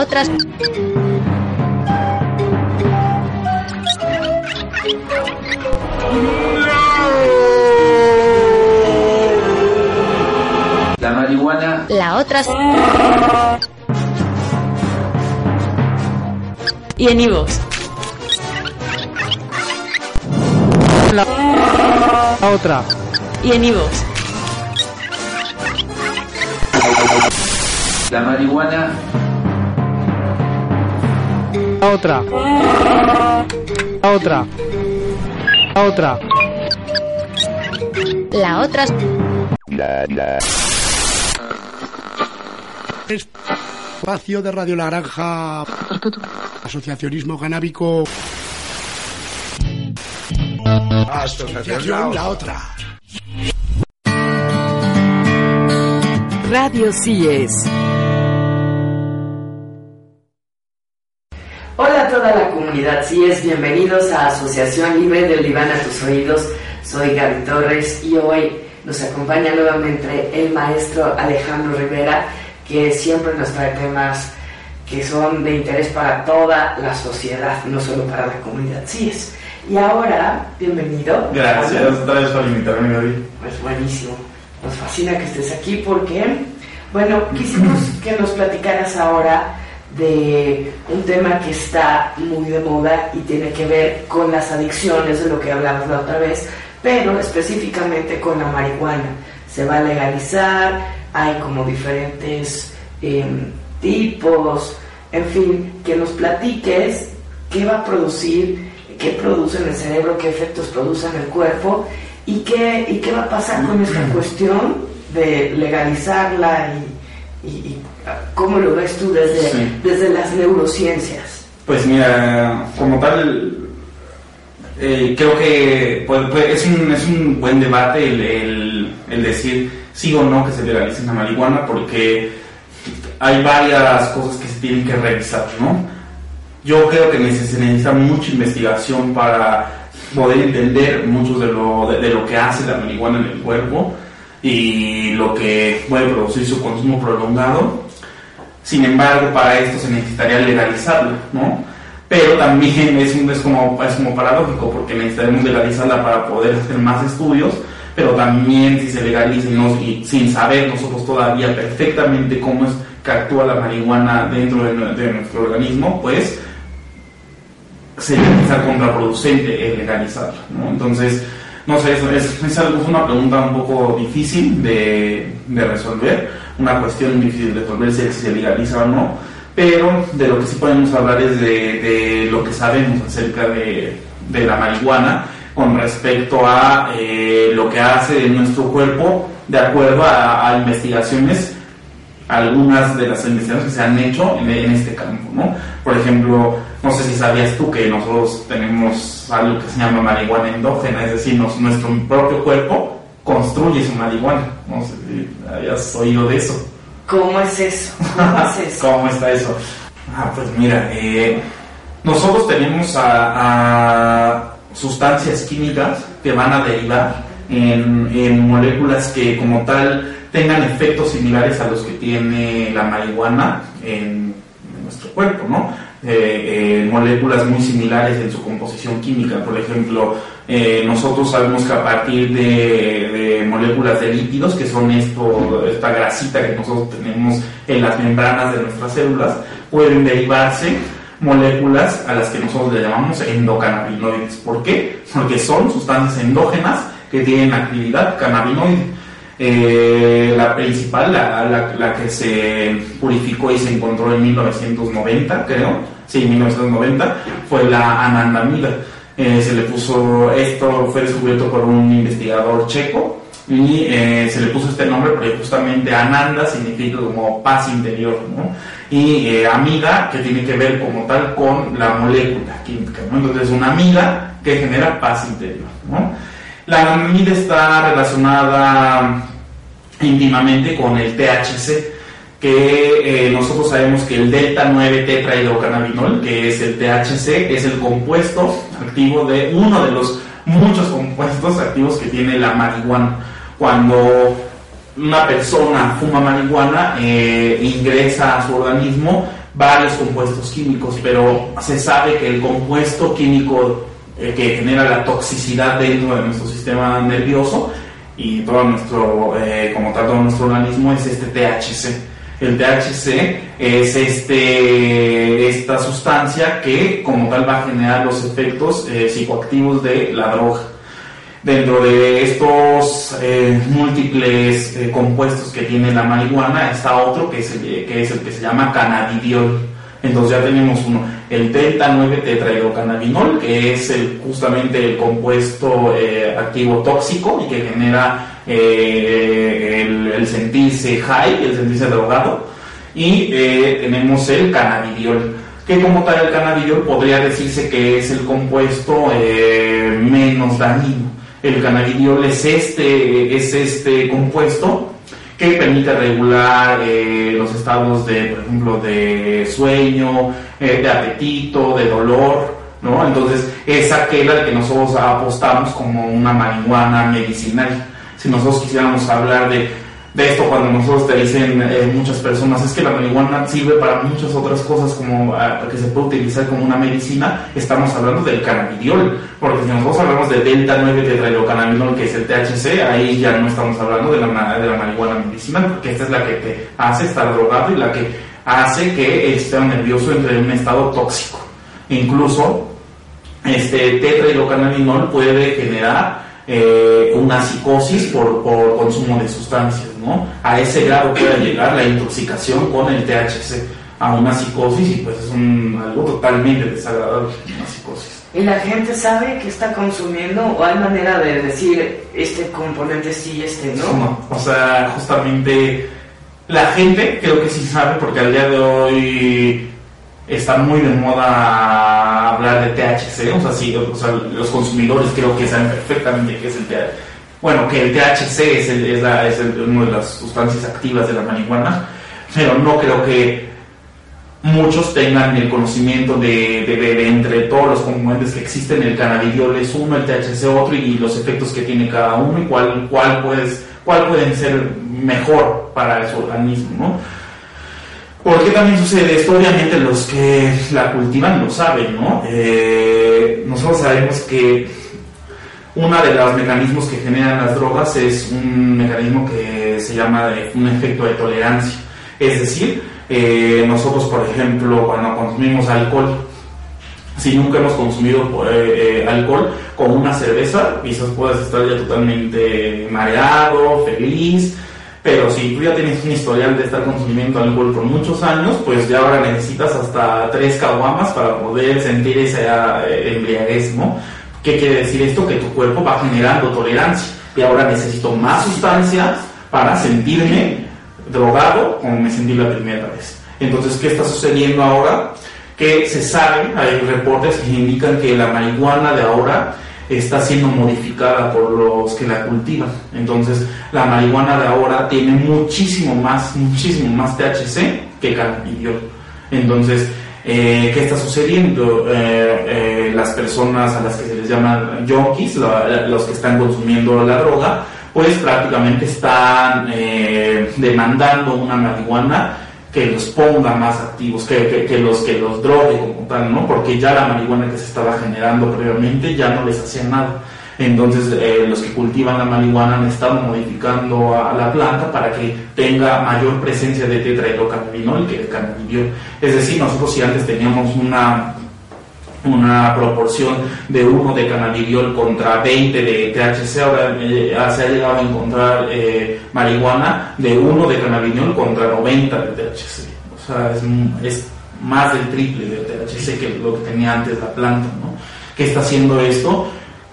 otra. La marihuana La otra. Y en Ivox. La otra. Y en Ivox. La marihuana La otra. La otra. La otra. La otra. Espacio de Radio Naranja. Asociacionismo canábico. Asociación La Otra. Radio CIES. Comunidad CIES, bienvenidos a Asociación Libre del Diván a tus oídos. Soy Gaby Torres y hoy nos acompaña nuevamente el maestro Alejandro Rivera, que siempre nos trae temas que son de interés para toda la sociedad, no solo para la comunidad CIES. Y ahora, bienvenido. Gracias vez por invitarme, Gaby. Pues buenísimo. Nos fascina que estés aquí porque, bueno, quisimos que nos platicaras ahora de un tema que está muy de moda y tiene que ver con las adicciones, de lo que hablamos la otra vez, pero específicamente con la marihuana. Se va a legalizar, hay como diferentes em, tipos, en fin, que nos platiques qué va a producir, qué produce en el cerebro, qué efectos produce en el cuerpo y qué, y qué va a pasar con esta cuestión de legalizarla y, y- y, cómo lo ves tú desde, Sí. desde las neurociencias. Pues mira, como tal, eh, creo que pues, pues, es, un, es un buen debate el, el- el decir sí o no que se legalice la marihuana, porque hay varias cosas que se tienen que revisar, ¿no? Yo creo que se necesita mucha investigación para poder entender mucho de lo, de, de lo que hace la marihuana en el cuerpo y lo que puede producir su consumo prolongado. Sin embargo, para esto se necesitaría legalizarla, ¿no? Pero también es, un- es, como, es como paradójico, porque necesitaremos legalizarla para poder hacer más estudios, pero también si se legaliza y, sin saber nosotros todavía perfectamente cómo es que actúa la marihuana dentro de, nue- de nuestro organismo, pues sería quizá contraproducente el legalizarla, ¿no? Entonces, no sé, es, es, es una pregunta un poco difícil de, de resolver, una cuestión difícil de resolver si, se legaliza o no, pero de lo que sí podemos hablar es de, de lo que sabemos acerca de, de la marihuana con respecto a eh, lo que hace en nuestro cuerpo de acuerdo a, a investigaciones algunas de las investigaciones que se han hecho en, en este campo, ¿no? Por ejemplo, no sé si sabías tú que nosotros tenemos algo que se llama marihuana endógena, es decir, nos- nuestro propio cuerpo construye su marihuana. No sé si hayas oído de eso. ¿Cómo es eso? ¿Cómo es eso? ¿Cómo está eso? Ah, pues mira, eh, nosotros tenemos a, a sustancias químicas que van a derivar en, en moléculas que como tal tengan efectos similares a los que tiene la marihuana en, en nuestro cuerpo, ¿no? Eh, eh, moléculas muy similares en su composición química. Por ejemplo, eh, nosotros sabemos que a partir de, moléculas de lípidos, que son esto, esta grasita que nosotros tenemos en las membranas de nuestras células, pueden derivarse moléculas a las que nosotros le llamamos endocannabinoides. ¿Por qué? Porque son sustancias endógenas que tienen actividad cannabinoide. Eh, la principal, la, la- la que se purificó y se encontró en 1990, creo, sí, 1990, fue la anandamida. Eh, se le puso, esto fue descubierto por un investigador checo y eh, se le puso este nombre porque justamente Ananda significa como paz interior, ¿no? Y eh, amiga, que tiene que ver como tal con la molécula química, ¿no? Entonces, una amiga que genera paz interior, ¿no? La amida está relacionada íntimamente con el THC, que eh, nosotros sabemos que el delta 9 tetrahidrocannabinol, que es el THC, es el compuesto activo de uno de los muchos compuestos activos que tiene la marihuana. Cuando una persona fuma marihuana, eh, ingresa a su organismo varios compuestos químicos, pero se sabe que el compuesto químico eh, que genera la toxicidad dentro de nuestro sistema nervioso y todo nuestro, eh, como tal, todo nuestro organismo es este THC. El THC es este, esta sustancia que como tal va a generar los efectos psicoactivos de la droga. Dentro de estos eh, múltiples eh, compuestos que tiene la marihuana está otro que es, el, que es el que se llama cannabidiol. Entonces ya tenemos uno, el delta 9 tetrahidrocannabinol, que es el, justamente el compuesto eh, activo tóxico y que genera el, el, sentirse high, el sentirse drogado. Y tenemos el cannabidiol, que como tal el cannabidiol podría decirse que es el compuesto menos dañino el cannabidiol es este, es este compuesto que permite regular eh, los estados de, por ejemplo, de sueño, eh, de apetito, de dolor, ¿no? Entonces es aquel al que nosotros apostamos como una marihuana medicinal. Si nosotros quisiéramos hablar de esto cuando nosotros te dicen eh, muchas personas es que la marihuana sirve para muchas otras cosas como ah, que se puede utilizar como una medicina, estamos hablando del cannabidiol, porque si nosotros hablamos de delta 9 tetrahidrocannabinol que es el THC, ahí ya no estamos hablando de la, de la marihuana medicinal, porque esta es la que te hace estar drogado y la que hace que sistema nervioso entre en un estado tóxico. Incluso este tetrahidrocannabinol puede generar eh, una psicosis por, consumo de sustancias, ¿no? A ese grado puede llegar la intoxicación con el THC a una psicosis y pues es un, algo totalmente desagradable, una psicosis. ¿Y la gente sabe que está consumiendo o hay manera de decir este componente sí y este no? No, o sea, justamente la gente creo que sí sabe porque al día de hoy está muy de moda hablar de THC, o sea, sí, o sea, los consumidores creo que saben perfectamente qué es el THC. Bueno, que el THC es, es, la, es una de las sustancias activas de la marihuana, pero no creo que muchos tengan el conocimiento de, de, entre todos los componentes que existen, el cannabidiol es uno, el THC otro y los efectos que tiene cada uno y cuál, cuál, puedes, cuál pueden ser mejor para su organismo, ¿no? ¿Por qué también sucede esto? Obviamente los que la cultivan lo saben, ¿no? Eh, nosotros sabemos que uno de los mecanismos que generan las drogas es un mecanismo que se llama un efecto de tolerancia. Es decir, eh, nosotros, por ejemplo, cuando consumimos alcohol, si nunca hemos consumido eh, alcohol, con una cerveza, quizás puedas estar ya totalmente mareado, feliz, pero si tú ya tienes un historial de estar consumiendo alcohol por muchos años, pues ya ahora necesitas hasta tres caguamas para poder sentir esa eh, embriaguez, ¿no? ¿Qué quiere decir esto? Que tu cuerpo va generando tolerancia y ahora necesito más sustancias para sentirme drogado como me sentí la primera vez. Entonces, ¿qué está sucediendo ahora? Que se sabe, hay reportes que indican que la marihuana de ahora está siendo modificada por los que la cultivan. Entonces, la marihuana de ahora tiene muchísimo más, muchísimo más THC que cannabidiol. Entonces, eh, ¿qué está sucediendo? Eh, eh, las personas a las que se les llaman junkies, los que están consumiendo la droga, pues prácticamente están demandando una marihuana que los ponga más activos, que, que, los que los drogue como tal, ¿no? Porque ya la marihuana que se estaba generando previamente ya no les hacía nada. Entonces eh, los que cultivan la marihuana han estado modificando a la planta para que tenga mayor presencia de tetrahidrocannabinol que de cannabidiol. Es decir, nosotros si antes teníamos una una proporción de 1 de cannabidiol contra 20 de THC, ahora eh, se ha llegado a encontrar eh, marihuana de 1 de cannabidiol contra 90 de THC. O sea, es, es, más del triple de THC que lo que tenía antes la planta, ¿no? ¿Qué está haciendo esto?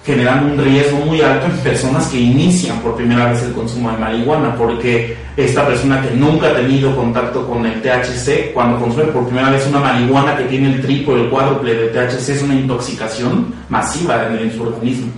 Generando un riesgo muy alto en personas que inician por primera vez el consumo de marihuana, porque esta persona que nunca ha tenido contacto con el THC, cuando consume por primera vez una marihuana que tiene el triple el cuádruple de THC, es una intoxicación masiva en, su organismo.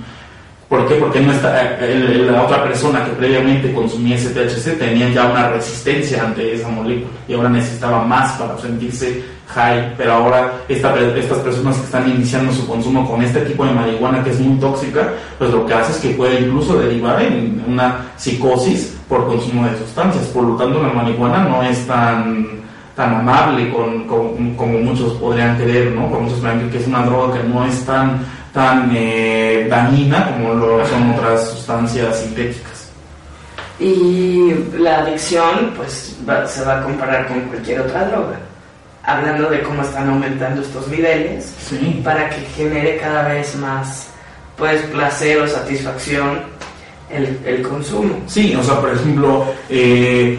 ¿Por qué? Porque no está, el- la otra persona que previamente consumía ese THC tenía ya una resistencia ante esa molécula y ahora necesitaba más para sentirse high, pero ahora esta, estas personas que están iniciando su consumo con este tipo de marihuana que es muy tóxica, pues lo que hace es que puede incluso derivar en una psicosis por consumo de sustancias. Por lo tanto, la marihuana no es tan tan amable con, con- como muchos podrían creer, ¿no? Como muchos creen que es una droga que no es tan, tan eh, dañina como lo son otras sustancias sintéticas. Y la adicción, pues va- se va a comparar con cualquier otra droga. Hablando de cómo están aumentando estos niveles Sí. para que genere cada vez más, pues, placer o satisfacción el, el consumo. Sí, o sea, por ejemplo, eh,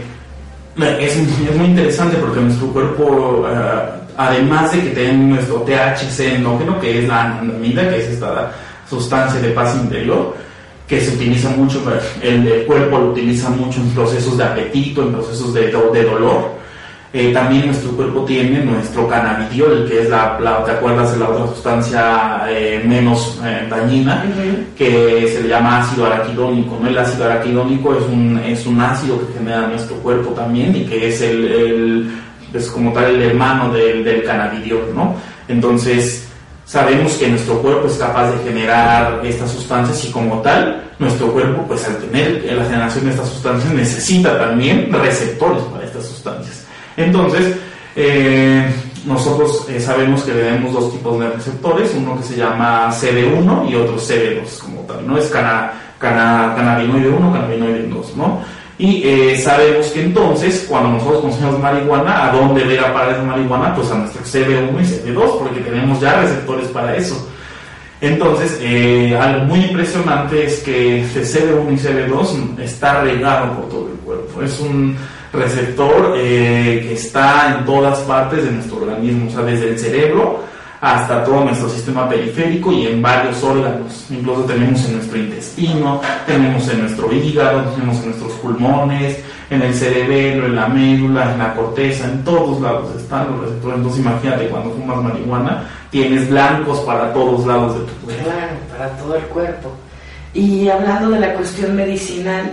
es, es muy interesante porque nuestro cuerpo, eh, además de que tenemos nuestro THC endógeno, que es la anandamida, que es esta sustancia de paz interior, que se utiliza mucho, el, el cuerpo lo utiliza mucho en procesos de apetito, en procesos de, de dolor. Eh, también nuestro cuerpo tiene nuestro cannabidiol, que es la, la- ¿te acuerdas la otra sustancia eh, menos eh, dañina? que se le llama ácido araquidónico. ¿no? El ácido araquidónico es un, es un ácido que genera nuestro cuerpo también y que es el, el es como tal el hermano del, del cannabidiol. ¿no? Entonces, sabemos que nuestro cuerpo es capaz de generar estas sustancias y como tal, nuestro cuerpo, pues al tener la generación de estas sustancias, necesita también receptores sustancias. Entonces, eh, nosotros eh, sabemos que tenemos dos tipos de receptores, uno que se llama CB1 y otro CB2 como tal, ¿no? Es cana, cana- cannabinoide 1, cannabinoide 2, ¿no? Y eh, sabemos que entonces, cuando nosotros consumimos marihuana, ¿a dónde debe a parar esa marihuana? Pues a nuestro CB1 y CB2, porque tenemos ya receptores para eso. Entonces, algo muy impresionante es que este CB1 y CB2 está regado por todo el cuerpo. Es un receptor eh, que está en todas partes de nuestro organismo, o sea, desde el cerebro hasta todo nuestro sistema periférico y en varios órganos. Incluso tenemos en nuestro intestino, tenemos en nuestro hígado, tenemos en nuestros pulmones, en el cerebelo, en la médula, en la corteza, en todos lados están los receptores. Entonces imagínate cuando fumas marihuana, tienes blancos para todos lados de tu cuerpo. Claro, para todo el cuerpo. Y hablando de la cuestión medicinal,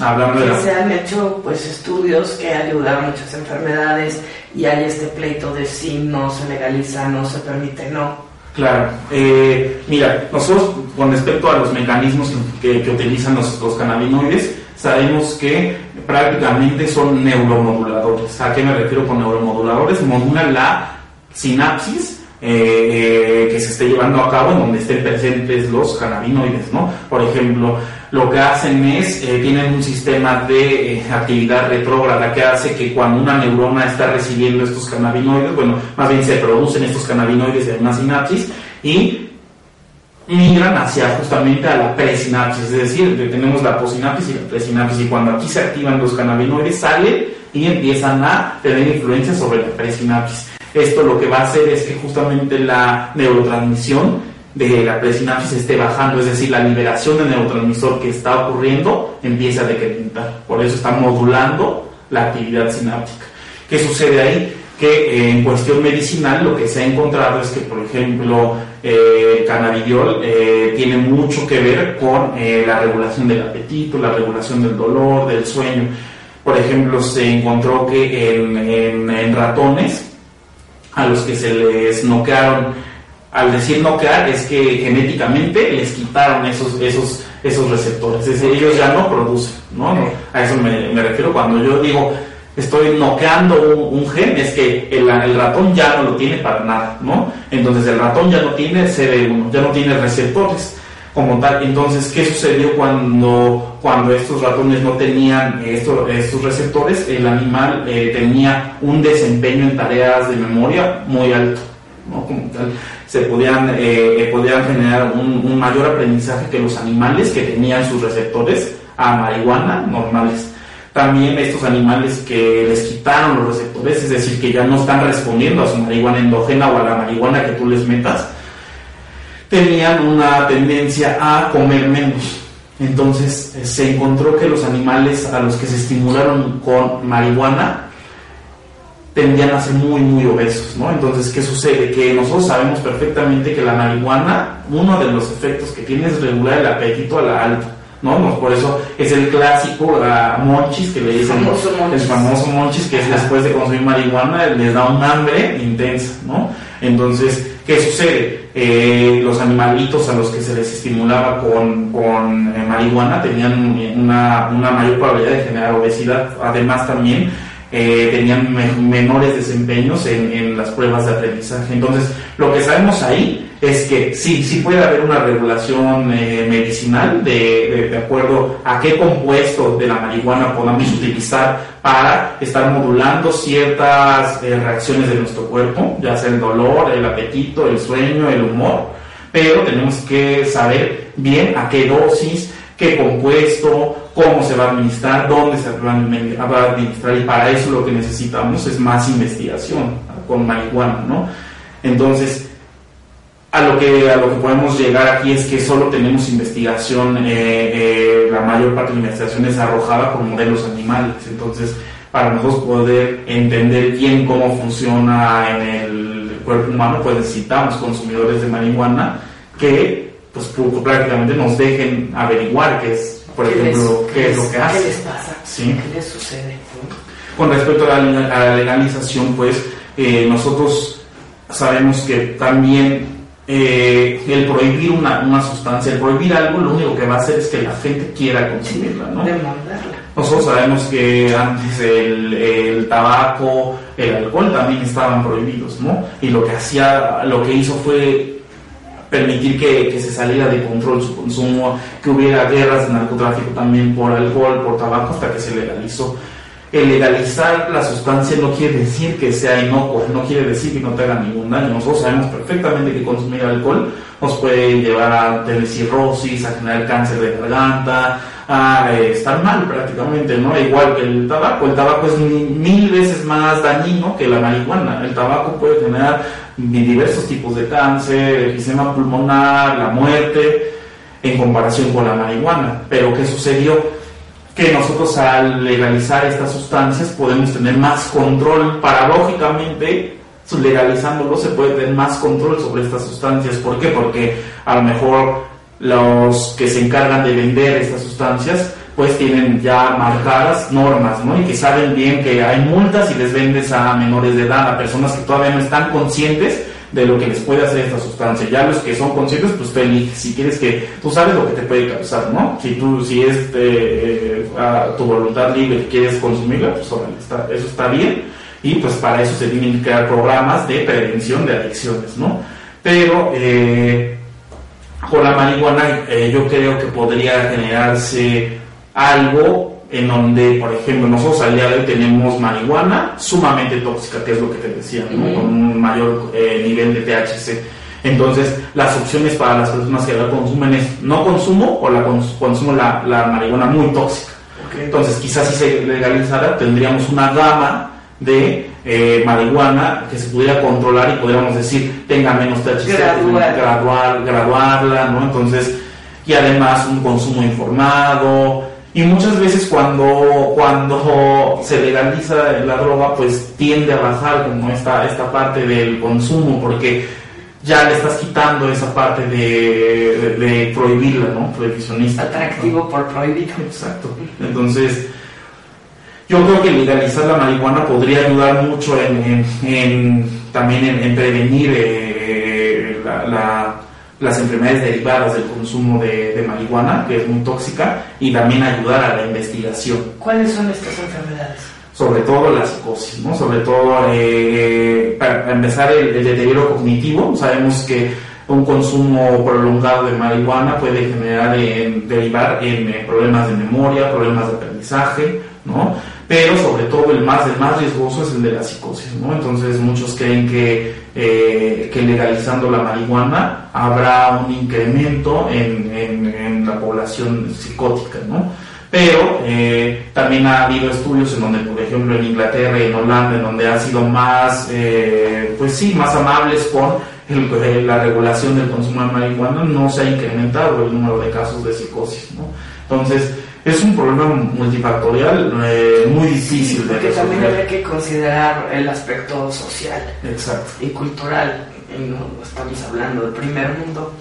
Hablando de se han hecho pues estudios que ayudan a muchas enfermedades y hay este pleito de si no se legaliza, no se permite, no. Claro, eh, mira, nosotros con respecto a los mecanismos que, que utilizan los, los cannabinoides, sabemos que prácticamente son neuromoduladores. ¿A qué me refiero con neuromoduladores? Modulan la sinapsis eh, eh, que se esté llevando a cabo en donde estén presentes los cannabinoides, ¿no? Por ejemplo, lo que hacen es, eh, tienen un sistema de eh, actividad retrógrada que hace que cuando una neurona está recibiendo estos cannabinoides, bueno, más bien se producen estos cannabinoides en una sinapsis y migran hacia justamente a la presinapsis, es decir, tenemos la posinapsis y la presinapsis y cuando aquí se activan los cannabinoides salen y empiezan a tener influencia sobre la presinapsis. Esto lo que va a hacer es que justamente la neurotransmisión de la presinapsis esté bajando, es decir, la liberación del neurotransmisor que está ocurriendo empieza a decrementar. Por eso está modulando la actividad sináptica. ¿Qué sucede ahí? Que eh, en cuestión medicinal lo que se ha encontrado es que, por ejemplo, eh, cannabidiol eh, tiene mucho que ver con eh, la regulación del apetito, la regulación del dolor, del sueño. Por ejemplo, se encontró que en- en ratones a los que se les noquearon, al decir noquear es que genéticamente les quitaron esos, esos, esos receptores, es decir, ellos ya no producen, ¿no? No, A eso me, me refiero cuando yo digo estoy noqueando un, un gen, es que el, el ratón ya no lo tiene para nada, ¿no? Entonces el ratón ya no tiene CD1, ya no tiene receptores como tal. Entonces, ¿qué sucedió cuando, cuando estos ratones no tenían estos, estos receptores? El animal eh, tenía un desempeño en tareas de memoria muy alto, ¿no? Como tal, se podían, eh, eh, podían generar un, un mayor aprendizaje que los animales que tenían sus receptores a marihuana normales. También estos animales que les quitaron los receptores, es decir, que ya no están respondiendo a su marihuana endógena o a la marihuana que tú les metas, tenían una tendencia a comer menos. Entonces eh, se encontró que los animales a los que se estimularon con marihuana tendían a ser muy, muy obesos, ¿no? Entonces, ¿qué sucede? Que nosotros sabemos perfectamente que la marihuana, uno de los efectos que tiene es regular el apetito a la alta, ¿no? Por eso es el clásico la monchis que le dicen, Famoso monchis. el famoso monchis que es después de consumir marihuana les da un hambre intensa, ¿no? Entonces, ¿qué sucede? Eh, los animalitos a los que se les estimulaba con, con eh, marihuana tenían una, una mayor probabilidad de generar obesidad, además también eh, tenían me- menores desempeños en, las pruebas de aprendizaje. Entonces, lo que sabemos ahí es que sí, sí puede haber una regulación eh, medicinal de, de- de acuerdo a qué compuesto de la marihuana podamos utilizar para estar modulando ciertas eh, reacciones de nuestro cuerpo, ya sea el dolor, el apetito, el sueño, el humor, pero tenemos que saber bien a qué dosis, qué compuesto, cómo se va a administrar, dónde se va a administrar y para eso lo que necesitamos es más investigación con marihuana, ¿no? Entonces, a lo que a lo que podemos llegar aquí es que solo tenemos investigación, eh, eh, la mayor parte de la investigación es arrojada con modelos animales, entonces para nosotros poder entender bien cómo funciona en el cuerpo humano, pues necesitamos consumidores de marihuana que pues pu- prácticamente nos dejen averiguar qué es, por ¿Qué ejemplo, les- qué es lo que hace. ¿Qué les pasa? Sí. ¿Qué les sucede? Con respecto a la, a la legalización, pues eh, nosotros sabemos que también eh, el prohibir una, una sustancia, el prohibir algo, lo único que va a hacer es que la gente quiera consumirla, ¿no? Demandarla. Nosotros sabemos que antes el, el tabaco, el alcohol también estaban prohibidos, ¿no? Y lo que hacía, lo que hizo fue permitir que, que se saliera de control su consumo, que hubiera guerras de narcotráfico también por alcohol, por tabaco, hasta que se legalizó. El legalizar la sustancia no quiere decir que sea inocuo, no quiere decir que no te haga ningún daño. Nosotros sabemos perfectamente que consumir alcohol nos puede llevar a tener cirrosis, a generar cáncer de garganta, a eh, estar mal prácticamente, ¿no? Igual que el tabaco. El tabaco es mi- mil veces más dañino que la marihuana. El tabaco puede generar diversos tipos de cáncer, enfisema pulmonar, la muerte, en comparación con la marihuana. Pero ¿qué sucedió? que nosotros al legalizar estas sustancias podemos tener más control, paradójicamente, legalizándolo se puede tener más control sobre estas sustancias. ¿Por qué? Porque a lo mejor los que se encargan de vender estas sustancias pues tienen ya marcadas normas, ¿no? Y que saben bien que hay multas y les vendes a menores de edad, a personas que todavía no están conscientes de lo que les puede hacer esta sustancia. Ya los que son conscientes, pues tú eliges si quieres que, tú sabes lo que te puede causar, ¿no? Si tú, si es eh, eh, tu voluntad libre que quieres consumirla, pues órale, está, eso está bien. Y pues para eso se tienen que crear programas de prevención de adicciones, ¿no? Pero eh, con la marihuana yo creo que podría generarse algo en donde, por ejemplo, nosotros al día de hoy tenemos marihuana sumamente tóxica, que es lo que te decía, con un mayor eh, nivel de THC. Entonces, las opciones para las personas que la consumen es no consumo o la cons- consumo la, la marihuana muy tóxica. Entonces, quizás si se legalizara, tendríamos una gama de eh, marihuana que se pudiera controlar y podríamos decir tenga menos THC, Gradual. gradual, graduarla, ¿no? Entonces, y además un consumo informado. Y muchas veces cuando, cuando se legaliza la droga, pues tiende a bajar como esta, esta parte del consumo, porque ya le estás quitando esa parte de, de, de prohibirla, ¿no? Prohibicionista. Atractivo por prohibido. Exacto. Entonces, yo creo que legalizar la marihuana podría ayudar mucho en, en- en- también en, en prevenir eh, la- la- las enfermedades derivadas del consumo de, de marihuana, que es muy tóxica, y también ayudar a la investigación ¿Cuáles son estas enfermedades? sobre todo la psicosis, ¿no? Sobre todo, eh, para empezar, el, el deterioro cognitivo. Sabemos que un consumo prolongado de marihuana puede generar, en- derivar en eh, problemas de memoria, problemas de aprendizaje, ¿no? Pero sobre todo el más, el más riesgoso es el de la psicosis, ¿no? Entonces muchos creen que, eh, que legalizando la marihuana habrá un incremento en, en- la población psicótica, ¿no? Pero eh, también ha habido estudios en donde, por ejemplo, en Inglaterra y en Holanda, en donde han sido más, eh, pues sí, más amables con el- la regulación del consumo de marihuana no se ha incrementado el número de casos de psicosis. ¿no? Entonces, es un problema multifactorial eh, muy difícil de Porque también resolver. habría que considerar el aspecto social Exacto. y cultural. Y no estamos hablando del primer mundo.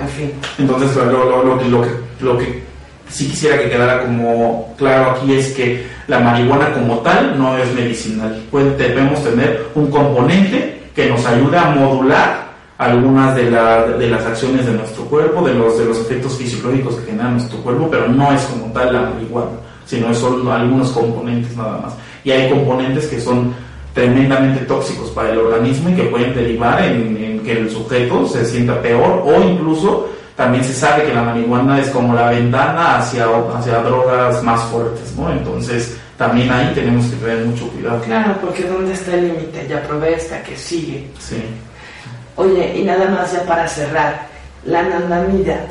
En fin. Entonces, lo, lo- lo lo que, lo que sí quisiera que quedara como claro aquí es que la marihuana como tal no es medicinal. Pues debemos tener un componente que nos ayude a modular algunas de, la- de las acciones de nuestro cuerpo, de los, de los efectos fisiológicos que genera nuestro cuerpo, pero no es como tal la marihuana, sino son algunos componentes nada más. Y hay componentes que son tremendamente tóxicos para el organismo y que pueden derivar en, en que el sujeto se sienta peor o incluso también se sabe que la marihuana es como la ventana hacia, hacia drogas más fuertes, ¿no? Entonces también ahí tenemos que tener mucho cuidado. Claro, porque ¿dónde está el límite? Ya probé esta que sigue. Sí. Oye, y nada más ya para cerrar, la anandamida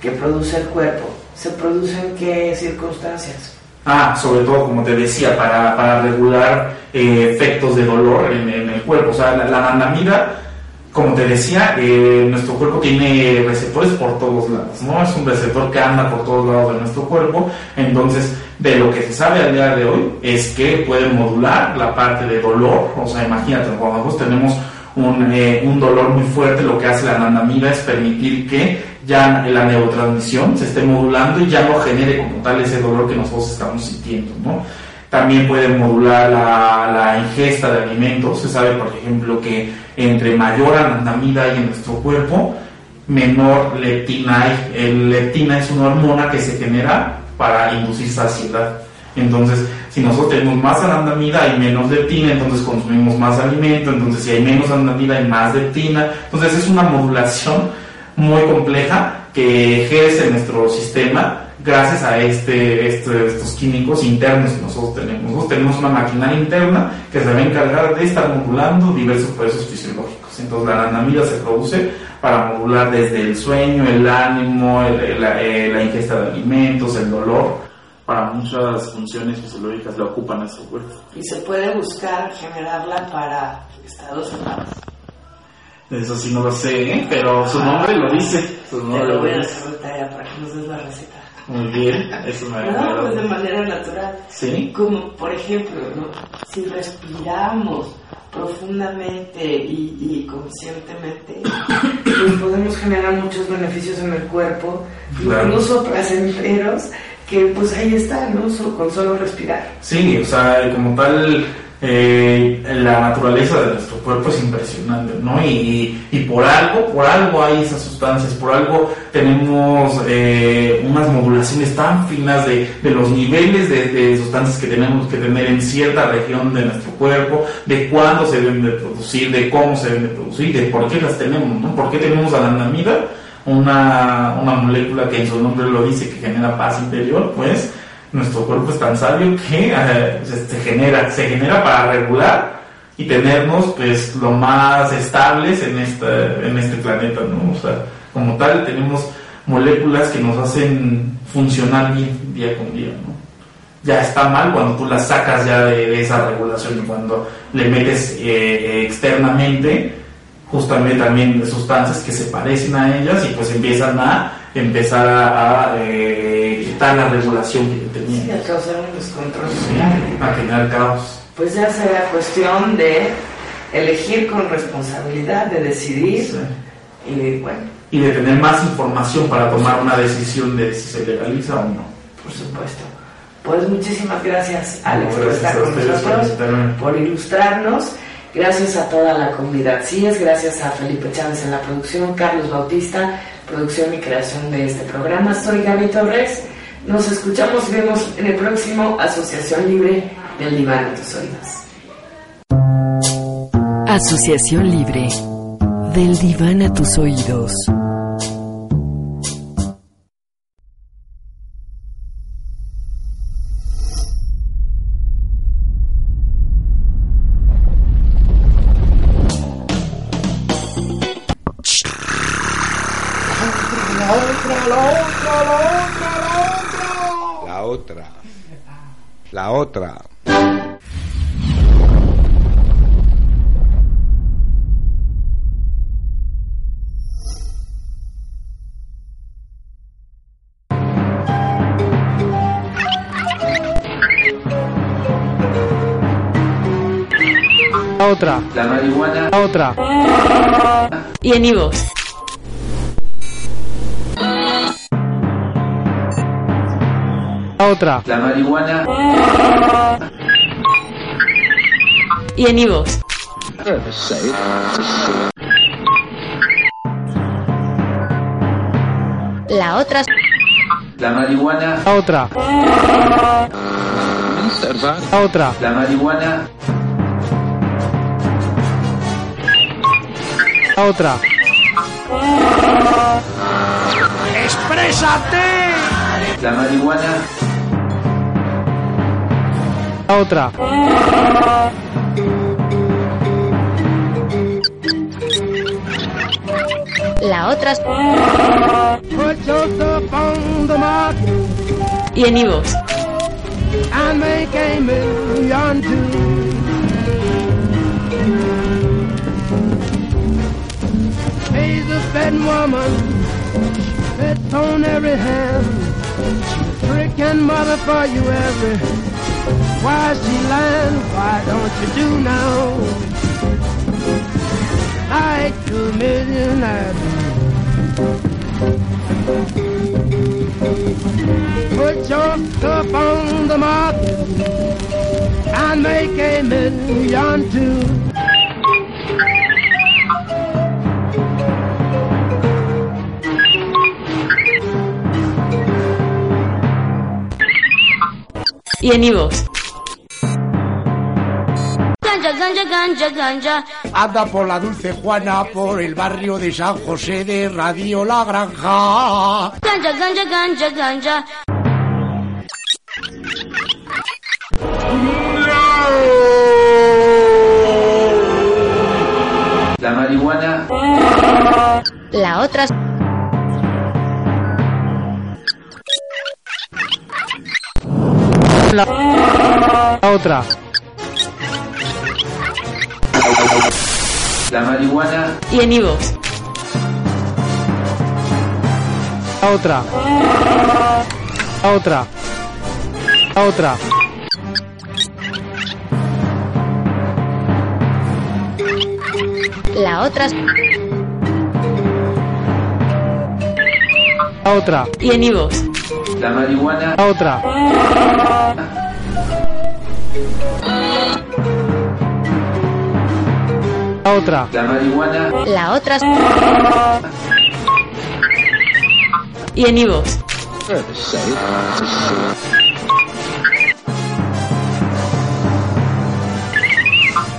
que produce el cuerpo, ¿se produce en qué circunstancias? Ah, sobre todo, como te decía, para, para regular eh, efectos de dolor en, en el cuerpo. O sea, la, la anandamida, como te decía, eh, nuestro cuerpo tiene receptores por todos lados, ¿no? Es un receptor que anda por todos lados de nuestro cuerpo. Entonces, de lo que se sabe al día de hoy es que puede modular la parte de dolor. O sea, imagínate, cuando nosotros tenemos un, eh, un dolor muy fuerte, lo que hace la anandamida es permitir que ya la neurotransmisión se esté modulando y ya no genere como tal ese dolor que nosotros estamos sintiendo, ¿no? También puede modular la, la ingesta de alimentos. Se sabe, por ejemplo, que entre mayor anandamida hay en nuestro cuerpo, menor leptina hay. Leptina es una hormona que se genera para inducir saciedad. Entonces, si nosotros tenemos más anandamida hay menos leptina, entonces consumimos más alimento, entonces si hay menos anandamida hay más leptina. Entonces es una modulación muy compleja que ejerce nuestro sistema gracias a este, este- estos químicos internos que nosotros tenemos. Nosotros tenemos una maquinaria interna que se va a encargar de estar modulando diversos procesos fisiológicos. Entonces la anandamida se produce para modular desde el sueño, el ánimo, el- la, eh, la ingesta de alimentos, el dolor. Para muchas funciones fisiológicas la ocupa nuestro cuerpo. Y se puede buscar generarla para estados humanos. Eso sí no lo sé, ¿eh? pero su nombre lo dice. Su Te lo voy a hacer tarea para que nos des la receta. Muy bien, eso me No, pues de manera natural. Sí. Como por ejemplo, ¿no? si respiramos profundamente y, y conscientemente, pues podemos generar muchos beneficios en el cuerpo, Claro. incluso placenteros, que pues ahí está, ¿no? So- con solo respirar. Sí, o sea, como tal, eh, la naturaleza de nuestro cuerpo es impresionante, ¿no? Y, y por algo, por algo hay esas sustancias, por algo tenemos eh, unas modulaciones tan finas de, de los niveles de, sustancias que tenemos que tener en cierta región de nuestro cuerpo, de cuándo se deben de producir, de cómo se deben de producir, de por qué las tenemos, ¿no? ¿Por qué tenemos anandamida? Una, una molécula que en su nombre lo dice que genera paz interior, pues nuestro cuerpo es tan sabio que eh, se, se genera, se genera para regular y tenernos pues lo más estables en este, en este planeta, ¿no? O sea, como tal tenemos moléculas que nos hacen funcionar bien día con día, ¿no? Ya está mal cuando tú las sacas ya de, de esa regulación y cuando le metes eh, eh, externamente justamente también sustancias que se parecen a ellas y pues empiezan a empezar a, a, eh, quitar la regulación que Sí, tenían a causar un descontrol. a generar caos. Pues ya será cuestión de elegir con responsabilidad, de decidir Sí. y bueno, Y de tener más información para tomar una decisión de si se legaliza o no. por supuesto. Pues muchísimas gracias, Alex, por Gracias estar a con por nosotros, por ilustrarnos. Gracias a toda la comunidad CIES, gracias a Felipe Chávez en la producción, Carlos Bautista, producción y creación de este programa. Soy Gaby Torres. Nos escuchamos y vemos en el próximo Asociación Libre del Diván a tus oídos. Asociación Libre. Del diván a tus oídos. otra. La otra. La otra. La marihuana. La otra. Y enivos. La otra. La marihuana. Y en Ivox. La otra. La marihuana. La otra. La otra. La marihuana. La otra. ¡Exprésate! La marihuana. La otra. La otra. Y en too. She's a fed woman, fits on every hand. Freaking mother for you every. Why she land? Why don't you do now? I do. Put your cup on the market and make a million too. Y en Ivox. Ganja, ganja, ganja, ganja. Anda por la Dulce Juana, por el barrio de San José de Radio La Granja. Ganja, ganja, ganja, ganja. La marihuana. La otra. La, la otra. La marihuana. Y en Ivox. La otra. La otra. La otra. La otra. La otra. Y en Ivox. La marihuana. La otra. La otra. La marihuana. La otra. Y en Ivox.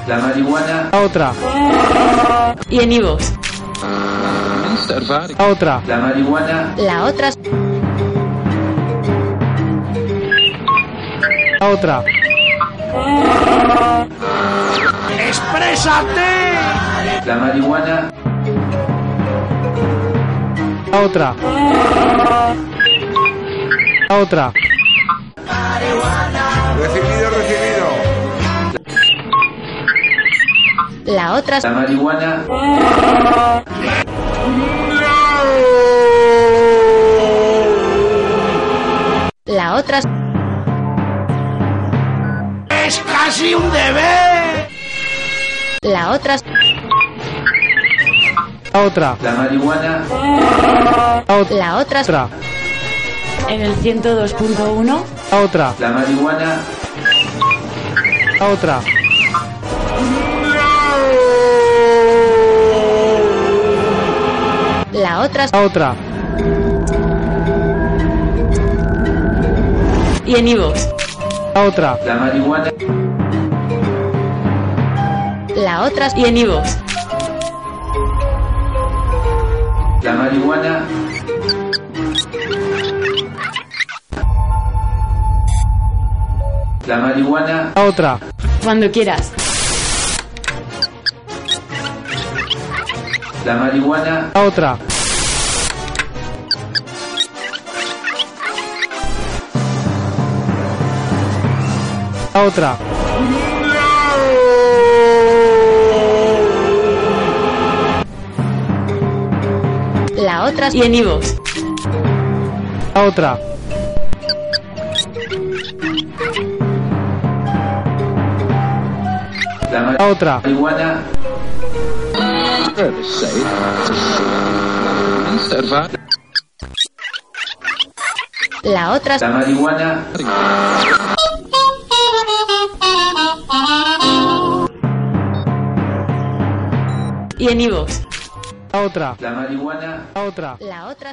La marihuana. La otra. Y en Ivox. La otra. La marihuana. La otra. La otra. ¡Exprésate! La marihuana. La otra. La otra. Recibido, recibido. La otra. La marihuana. La otra. Casi un deber! La otra. La otra. La marihuana. La otra. La otra. Otra. En el 102.1. La otra. La marihuana. La otra. La otra. La otra. Y en Ivox. La otra. La marihuana. La otra. Y en. La marihuana. La marihuana. La otra. Cuando quieras. La marihuana. La otra. La otra. La otra. Y en Ivox. La otra. La otra. marihuana. La otra. La marihuana. Y en iVoox. La otra. La marihuana. La otra. La otra.